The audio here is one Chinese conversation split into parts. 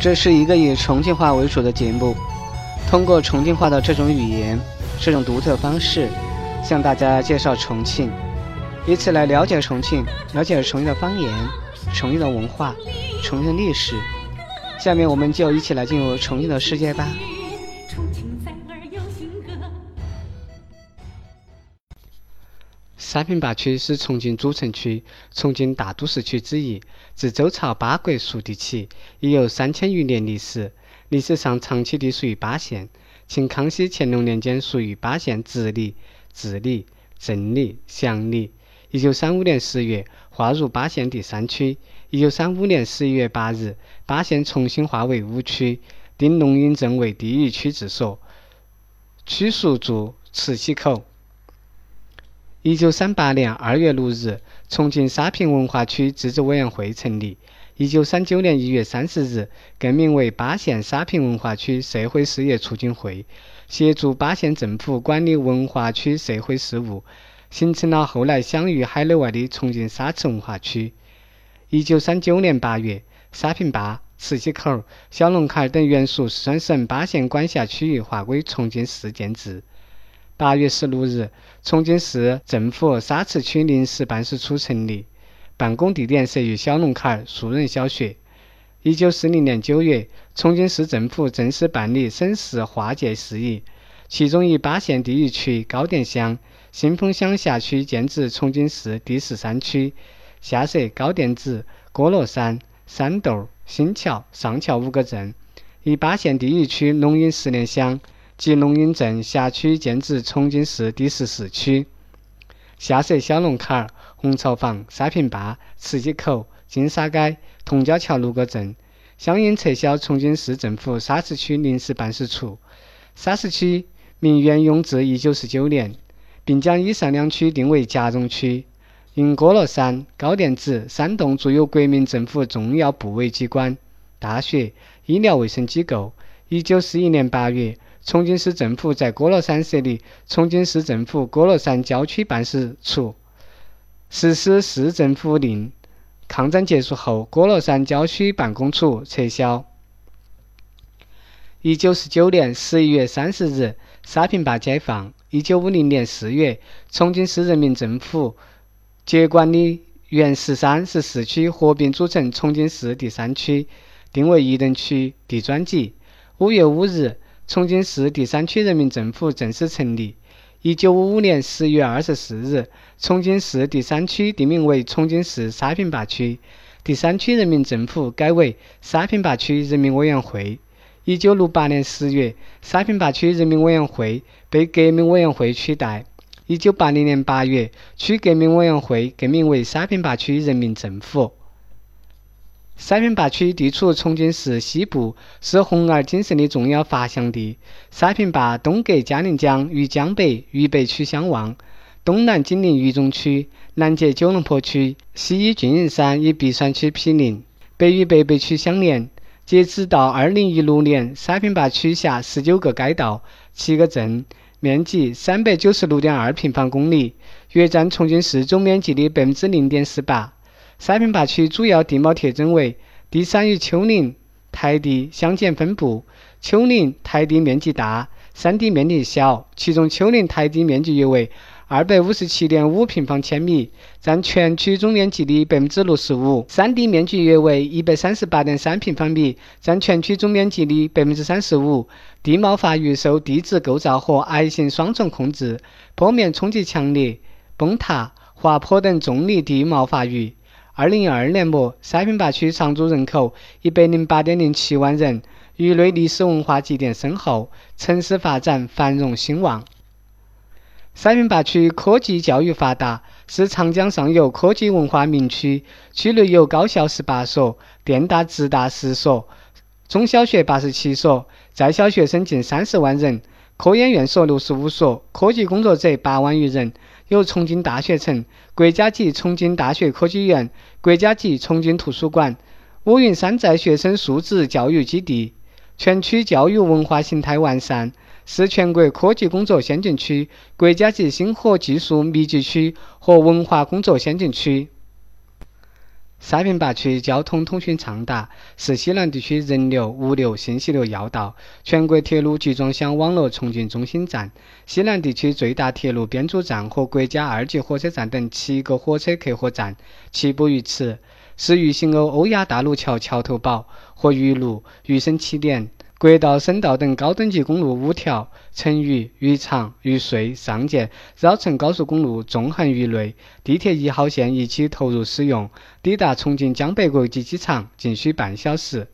这是一个以重庆话为主的节目，通过重庆话的这种语言、这种独特方式，向大家介绍重庆，以此来了解重庆，了解重庆的方言、重庆的文化、重庆的历史。下面我们就一起来进入重庆的世界吧。沙坪坝区是重庆主城区、重庆大都市区之一，自周朝八国属地起，已有三千余年历史。历史上长期地属于巴县，清康熙、乾隆年间属于巴县直隶、治里、镇里、祥里。一九三五年十月划入巴县第三区。一九三五年十一月八日，巴县重新划为五区，定龙隐镇为地域区治所，区属驻磁溪口。一九三八年二月六日，重庆沙坪文化区自治委员会成立。一九三九年一月三十日，更名为巴县沙坪文化区社会事业促进会，协助巴县政府管理文化区社会事务，形成了后来享誉海内外的重庆沙池文化区。一九三九年八月，沙坪坝、磁溪口、小龙坎等原属四川省巴县管辖区域划归重庆市建制。八月十六日，重庆市政府沙池区临时办事处成立，办公地点设于小龙坎树人小学。一九四零年九月，重庆市政府正式办理省市划界事宜，其中以巴县地域区高店乡、新丰乡辖区建制重庆市第十三区，下设高店子、郭罗山、山豆、新桥、上桥五个镇；以巴县地域区龙隐十年乡。及龙隐镇辖区建制重庆市第十四区，下设小龙坎、红槽房、沙坪坝、磁溪口、金沙街、同家桥六个镇，相应撤销重庆市政府沙市区临时办事处。沙市区名沿用至一九四九年，并将以上两区定为夹绒区。因郭乐山、高店子、山洞筑有国民政府重要部委机关、大学、医疗卫生机构。一九四一年八月。重庆市政府在歌乐山设立重庆市政府歌乐山郊区办事处，实施市政府令。抗战结束后，歌乐山郊区办公处撤销。一九四九年十一月三十日，沙坪坝解放。一九五零年四月，重庆市人民政府接管的原十三、十四区，合并组成重庆市第三区，定为一等区，地专级。五月五日。重庆市第三区人民政府正式成立。一九五五年十月二十四日，重庆市第三区定名为重庆市沙坪坝区，第三区人民政府改为沙坪坝区人民委员会。一九六八年十月，沙坪坝区人民委员会被革命委员会取代。一九八零年八月，区革命委员会更名为沙坪坝区人民政府。沙坪坝区地处重庆市西部，是红二精神的重要发祥地。沙坪坝东隔嘉陵江与江北渝北区相望，东南紧邻渝中区，南接九龙坡区，西依缙云山与璧山区毗邻，北与北碚区相连。截止到二零一六年，沙坪坝区辖十九个街道、七个镇，面积三百九十六点二平方公里，约占重庆市总面积的百分之零点四八。沙坪坝区主要地貌特征为：地山与丘陵、台地相间分布，丘陵、台地面积大，山地面积小。其中丘陵、台地面积约为二百五十七点五平方千米，占全区总面积的百分之六十五；山地面积约为一百三十八点三平方米，占全区总面积的百分之三十五。地貌发育受地质构造和矮型双重控制，坡面冲击强烈，崩塌、滑坡等重力地貌发育。二零一二年末，沙坪坝区常住人口一百零八点零七万人，域内历史文化积淀深厚，城市发展繁荣兴旺。沙坪坝区科技教育发达，是长江上游科技文化名区。区内有高校十八所，电大、职大十所，中小学八十七所，在校学生近三十万人，科研院所六十五所，科技工作者八万余人。有重庆大学城、国家级重庆大学科技园、国家级重庆图书馆、五云山寨学生素质教育基地。全区教育文化形态完善，是全国科技工作先进区、国家级星火技术密集区和文化工作先进区。沙坪坝区交通通讯畅达，是西南地区人流、物流、信息流要道，全国铁路集装箱网络重庆中心站，西南地区最大铁路编组站和国家二级火车站等七个火车客货站齐步于此，是渝新欧欧亚大陆桥桥头堡和渝路、渝深起点。国道、省道等高等级公路五条，成渝、渝长、渝穗、上建绕城高速公路纵横渝内，地铁一号线一期投入使用，抵达重庆江北国际机场仅需半小时。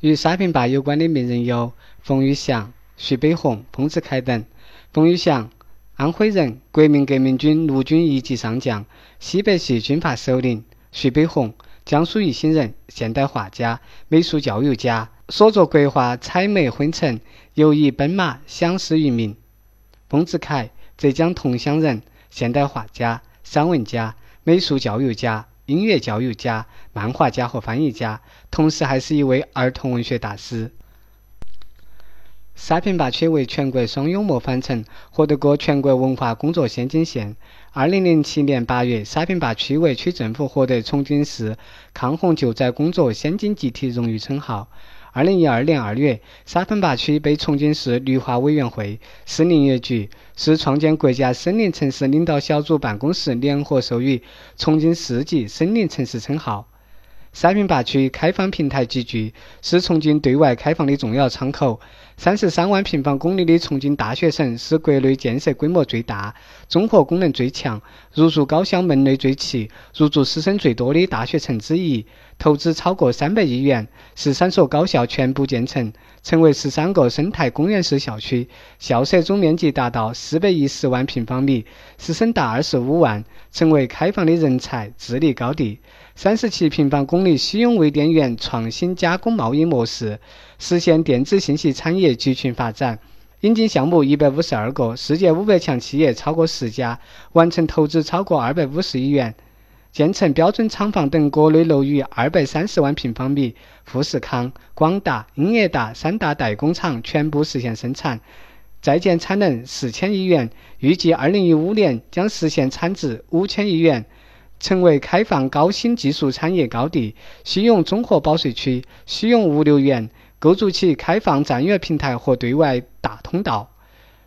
与沙坪坝有关的名人有冯玉祥、徐悲鸿、彭子凯等。冯玉祥，安徽人，国民革命军陆军一级上将，西北系军阀首领。徐悲鸿，江苏宜兴人，现代画家、美术教育家。所作国画《采梅昏沉》，尤以奔马享世于民。丰子恺，浙江桐乡人，现代画家、散文家、美术教育家、音乐教育家、漫画家和翻译家，同时还是一位儿童文学大师。沙坪坝区为全国双幽默返城，获得过全国文化工作先进县。二零零七年八月，沙坪坝区委区政府获得重庆市抗洪救灾工作先进集体荣誉称号。二零一二年二月，沙坪坝区被重庆市绿化委员会、市林业局、市创建国家森林城市领导小组办公室联合授予“重庆市级森林城市”称号。沙坪坝区开放平台集聚，是重庆对外开放的重要窗口。三十三万平方公里的重庆大学城是国内建设规模最大、综合功能最强、入驻高校门类最齐、入驻师生最多的大学城之一。投资超过三百亿元，十三所高校全部建成，成为十三个生态公园式校区，校舍总面积达到四百一十万平方米，师生达二十五万，成为开放的人才智力高地。三十七平方公里西涌微电园创新加工贸易模式，实现电子信息产业集群发展。引进项目一百五十二个，世界五百强企业超过十家，完成投资超过二百五十亿元，建成标准厂房等各类楼宇二百三十万平方米。富士康、广达、英业达三大代工厂全部实现生产，在建产能四千亿元，预计二零一五年将实现产值五千亿元。成为开放高新技术产业高地，西永综合保税区、西永物流园构筑起开放战略平台和对外大通道，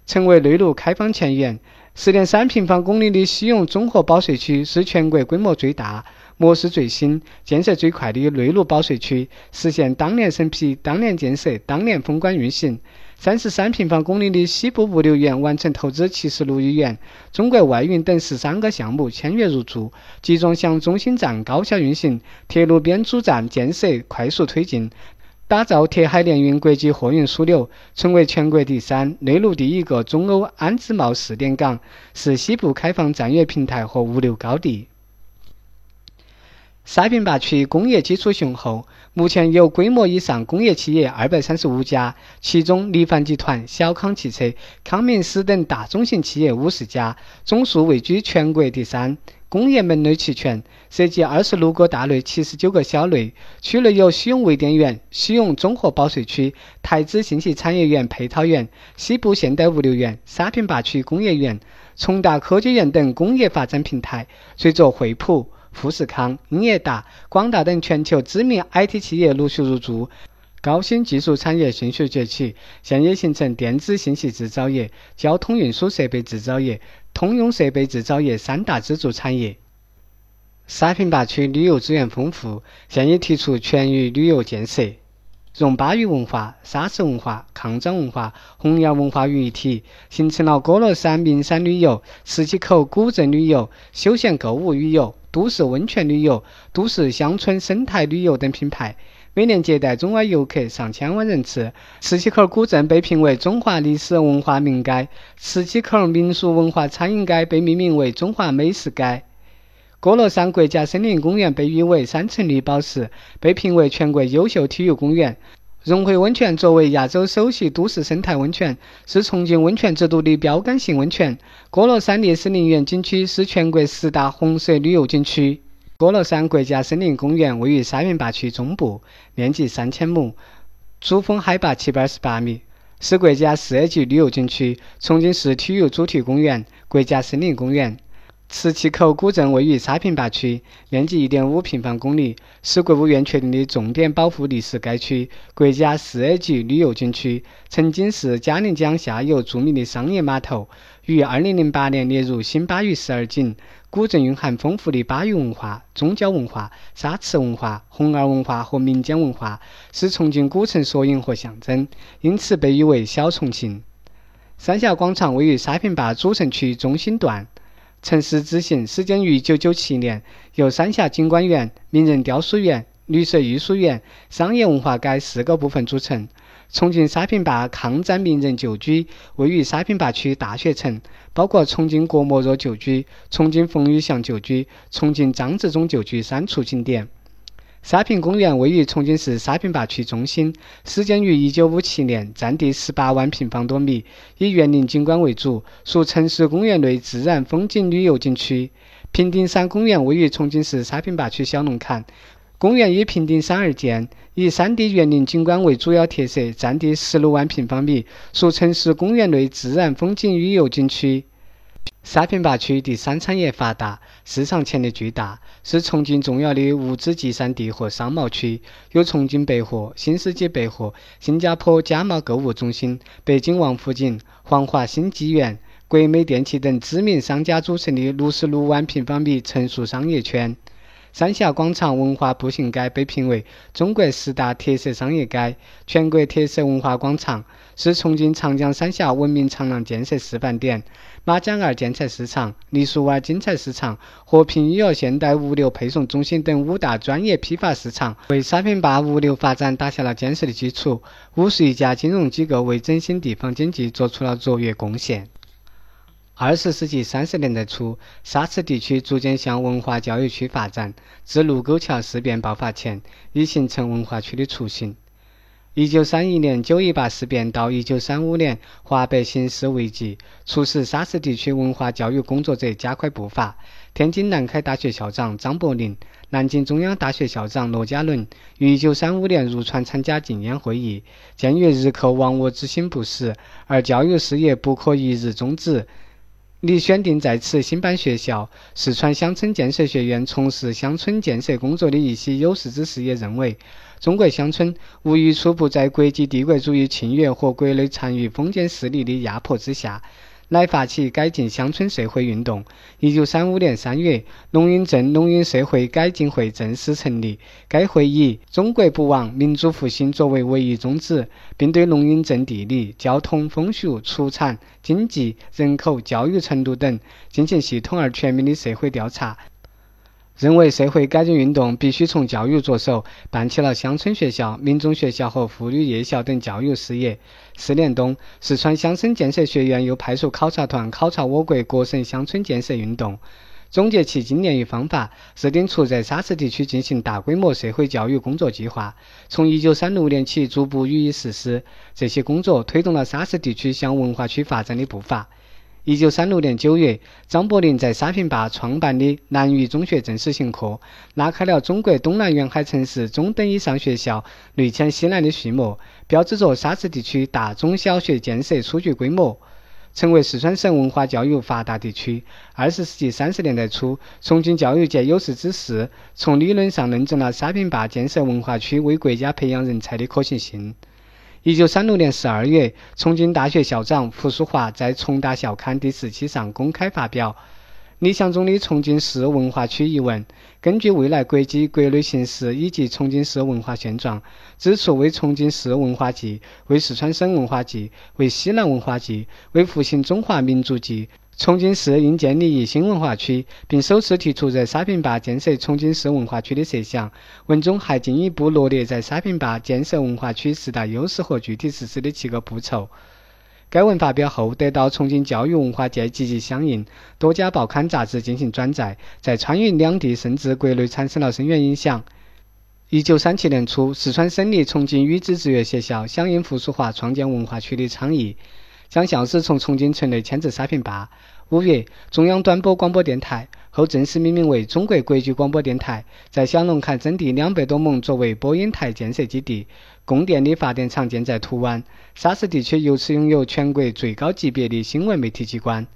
成为内陆开放前沿。十点三平方公里的西永综合保税区是全国规模最大、模式最新、建设最快的内陆保税区，实现当年审批、当年建设、当年封关运行。三十三平方公里的西部物流园完成投资七十六亿元，中国外运等十三个项目签约入驻，集装箱中心站高效运行，铁路编组站建设快速推进，打造铁海联运国际货运枢纽，成为全国第三、内陆第一个中欧安自贸试点港，是西部开放战略平台和物流高地。沙坪坝区工业基础雄厚，目前有规模以上工业企业二百三十五家，其中力帆集团、小康汽车、康明斯等大中型企业五十家，总数位居全国第三。工业门类齐全，涉及二十六个大类、七十九个小类。区内有西永微电园、西永综合保税区、台资信息产业园配套园、西部现代物流园、沙坪坝区工业园、重大科技园等工业发展平台。随着惠普。富士康、英业达、广达等全球知名 IT 企业陆续入驻，高新技术产业迅速崛起，现已形成电子信息制造业、交通运输设备制造业、通用设备制造业三大支柱产业。沙坪坝区旅游资源丰富，现已提出全域旅游建设，融巴渝文化、沙石文化、抗战文化、洪崖文化于一体，形成了歌乐山名山旅游、磁器口古镇旅游、休闲购物旅游。都市温泉旅游、都市乡村生态旅游等品牌，每年接待中外游客上千万人次。磁器口古镇被评为中华历史文化名街，磁器口民俗文化餐饮街被命名为中华美食街。歌乐山国家森林公园被誉为山城绿宝石，被评为全国优秀体育公园。融汇温泉作为亚洲首席都市生态温泉，是重庆温泉之都的标杆性温泉。歌乐山烈士陵园景区是全国十大红色旅游景区。歌乐山国家森林公园位于沙坪坝区中部，面积三千亩，主峰海拔七百二十八米，是国家四 A 级旅游景区。重庆市体育主题公园、国家森林公园。磁器口古镇位于沙坪坝区，面积1.5平方公里，是国务院确定的重点保护历史街区、国家四 A 级旅游景区。曾经是嘉陵江下游著名的商业码头，于2008年列入新巴渝十二景。古镇蕴含丰富的巴渝文化、宗教文化、沙池文化、红二文化和民间文化，是重庆古城缩影和象征，因此被誉为“小重庆”。三峡广场位于沙坪坝主城区中心段。城市之行始建于1997年，由三峡景观园、名人雕塑园、绿色艺术园、商业文化街四个部分组成。重庆沙坪坝抗战名人旧居位于沙坪坝区大学城，包括重庆郭沫若旧居、重庆冯玉祥旧居、重庆张治中旧居三处景点。沙坪公园位于重庆市沙坪坝区中心，始建于1957年，占地18万平方多米，以园林景观为主，属城市公园类自然风景旅游景区。平顶山公园位于重庆市沙坪坝区小龙坎，公园依平顶山而建，以山地园林景观为主要特色，占地16万平方米，属城市公园类自然风景旅游景区。沙坪坝区第三产业发达，市场潜力巨大，是重庆重要的物资集散地和商贸区，有重庆百货、新世纪百货、新加坡家茂购物中心、北京王府井、黄华新纪元、国美电器等知名商家组成的六十六万平方米成熟商业圈。三峡广场文化步行街被评为中国十大特色商业街、全国特色文化广场，是重庆长江三峡文明长廊建设示范点。马江二建材市场、梨树湾精彩市场、和平医药现代物流配送中心等五大专业批发市场，为沙坪坝物流发展打下了坚实的基础。五十余家金融机构为振兴地方经济做出了卓越贡献。二十世纪三十年代初，沙池地区逐渐向文化教育区发展，自卢沟桥事变爆发前，已形成文化区的雏形。一九三一年九一八事变到一九三五年华北形势危急，促使沙市地区文化教育工作者加快步伐。天津南开大学校长张伯苓、南京中央大学校长罗家伦于一九三五年入川参加禁烟会议，鉴于日寇亡我之心不死，而教育事业不可一日终止。李选定在此兴办学校。四川乡村建设学院从事乡村建设工作的一些有识之士也认为，中国乡村无疑初步在国际帝国主义侵略和国内残余封建势力的压迫之下。来发起改进乡村社会运动。一九三五年三月，龙云镇龙云社会改进会正式成立。该会以“中国不亡，民族复兴”作为唯一宗旨，并对龙云镇地理、交通、风俗、出产、经济、人口、教育程度等进行系统而全面的社会调查。认为社会改进运动必须从教育着手，办起了乡村学校、民众学校和妇女夜校等教育事业。四年冬，四川乡村建设学院又派出考察团考察我国各省乡村建设运动，总结其经验与方法，制定出在沙市地区进行大规模社会教育工作计划。从1936年起，逐步予以实施。这些工作推动了沙市地区向文化区发展的步伐。一九三六年九月，张伯苓在沙坪坝创办的南渝中学正式行课，拉开了中国东南沿海城市中等以上学校内迁西南的序幕，标志着沙市地区大中小学建设初具规模，成为四川省文化教育发达地区。二十世纪三十年代初，重庆教育界有识之士从理论上论证了沙坪坝建设文化区为国家培养人才的可行性。一九三六年十二月，重庆大学校长胡淑华在《重大校刊》第十期上公开发表理想中的重庆市文化区一文。根据未来国际国内形势以及重庆市文化现状，指出为重庆市文化界、为四川省文化界、为西南文化界、为复兴中华民族季。重庆市应建立一新文化区，并首次提出在沙坪坝建设重庆市文化区的设想。文中还进一步罗列在沙坪坝建设文化区四大优势和具体实施的七个步骤。该文发表后，得到重庆教育文化界积极响应，多家报刊杂志进行转载，在川渝两地甚至国内产生了深远影响。一九三七年初，四川省立重庆女子职业学校响应胡淑华创建文化区的倡议。将校史从重庆城内迁至沙坪坝。五月，中央短波广播电台后正式命名为中国国际广播电台，在小龙坎征地两百多亩作为播音台建设基地，供电的发电厂建在图湾。沙市地区由此拥有全国最高级别的新闻媒体机关。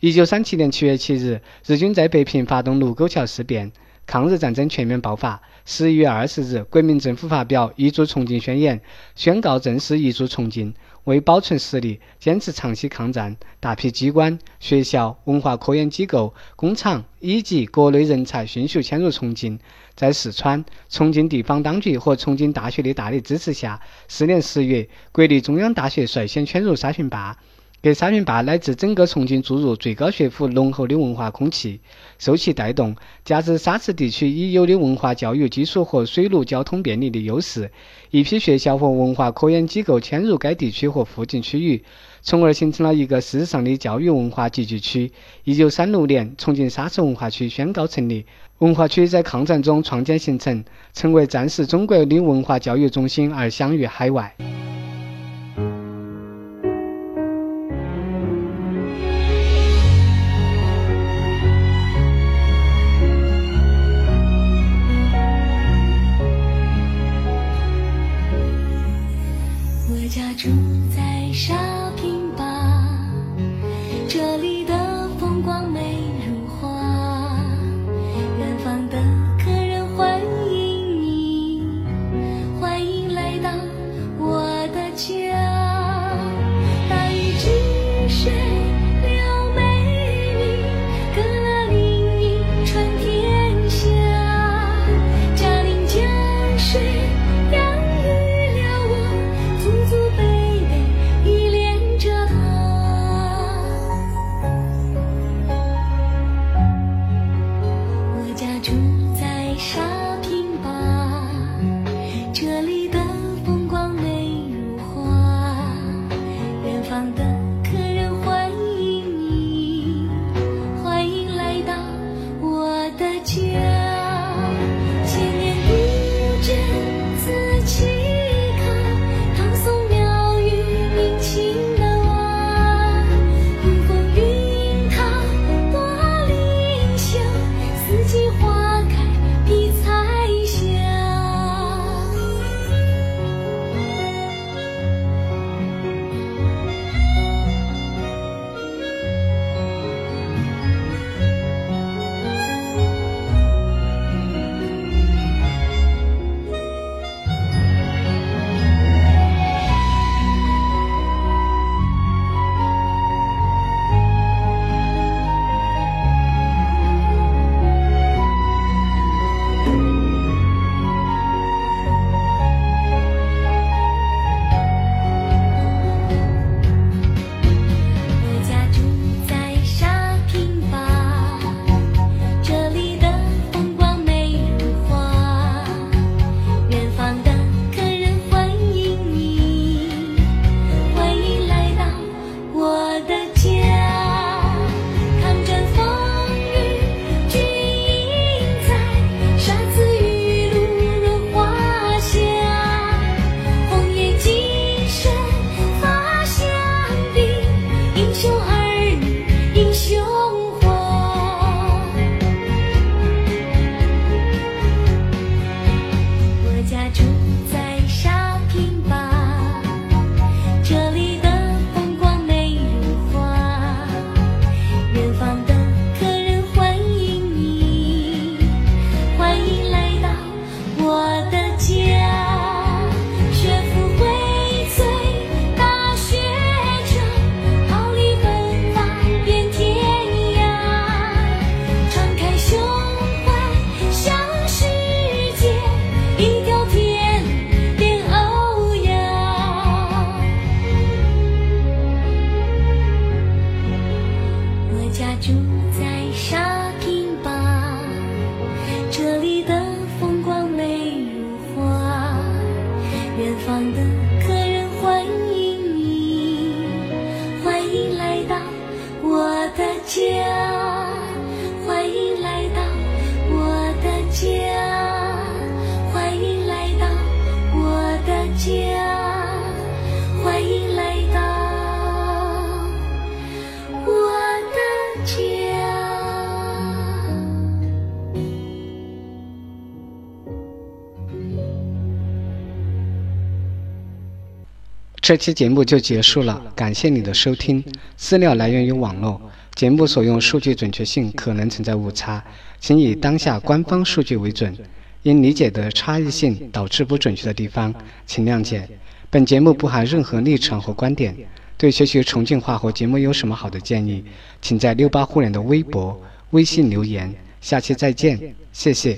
一九三七年七月七日，日军在北平发动卢沟桥事变，抗日战争全面爆发。十一月二十日，国民政府发表《移驻重庆宣言》，宣告正式移驻重庆。为保存实力，坚持长期抗战，大批机关、学校、文化科研机构、工厂以及各类人才迅速迁入重庆。在四川、重庆地方当局和重庆大学的大力支持下，四年十月，国立中央大学率先迁入沙逊坝。给沙坪坝乃至整个重庆注入最高学府浓厚的文化空气，受其带动，加之沙池地区已有的文化教育基础和水陆交通便利的优势，一批学校和文化科研机构迁入该地区和附近区域，从而形成了一个事实上的教育文化集聚区。一九三六年，重庆沙池文化区宣告成立，文化区在抗战中创建形成，成为战时中国的文化教育中心而享誉海外。这期节目就结束了，感谢你的收听。资料来源于网络，节目所用数据准确性可能存在误差，请以当下官方数据为准。因理解的差异性导致不准确的地方，请谅解。本节目不含任何立场和观点。对学习重庆话和节目有什么好的建议，请在六八互联的微博、微信留言。下期再见，谢谢。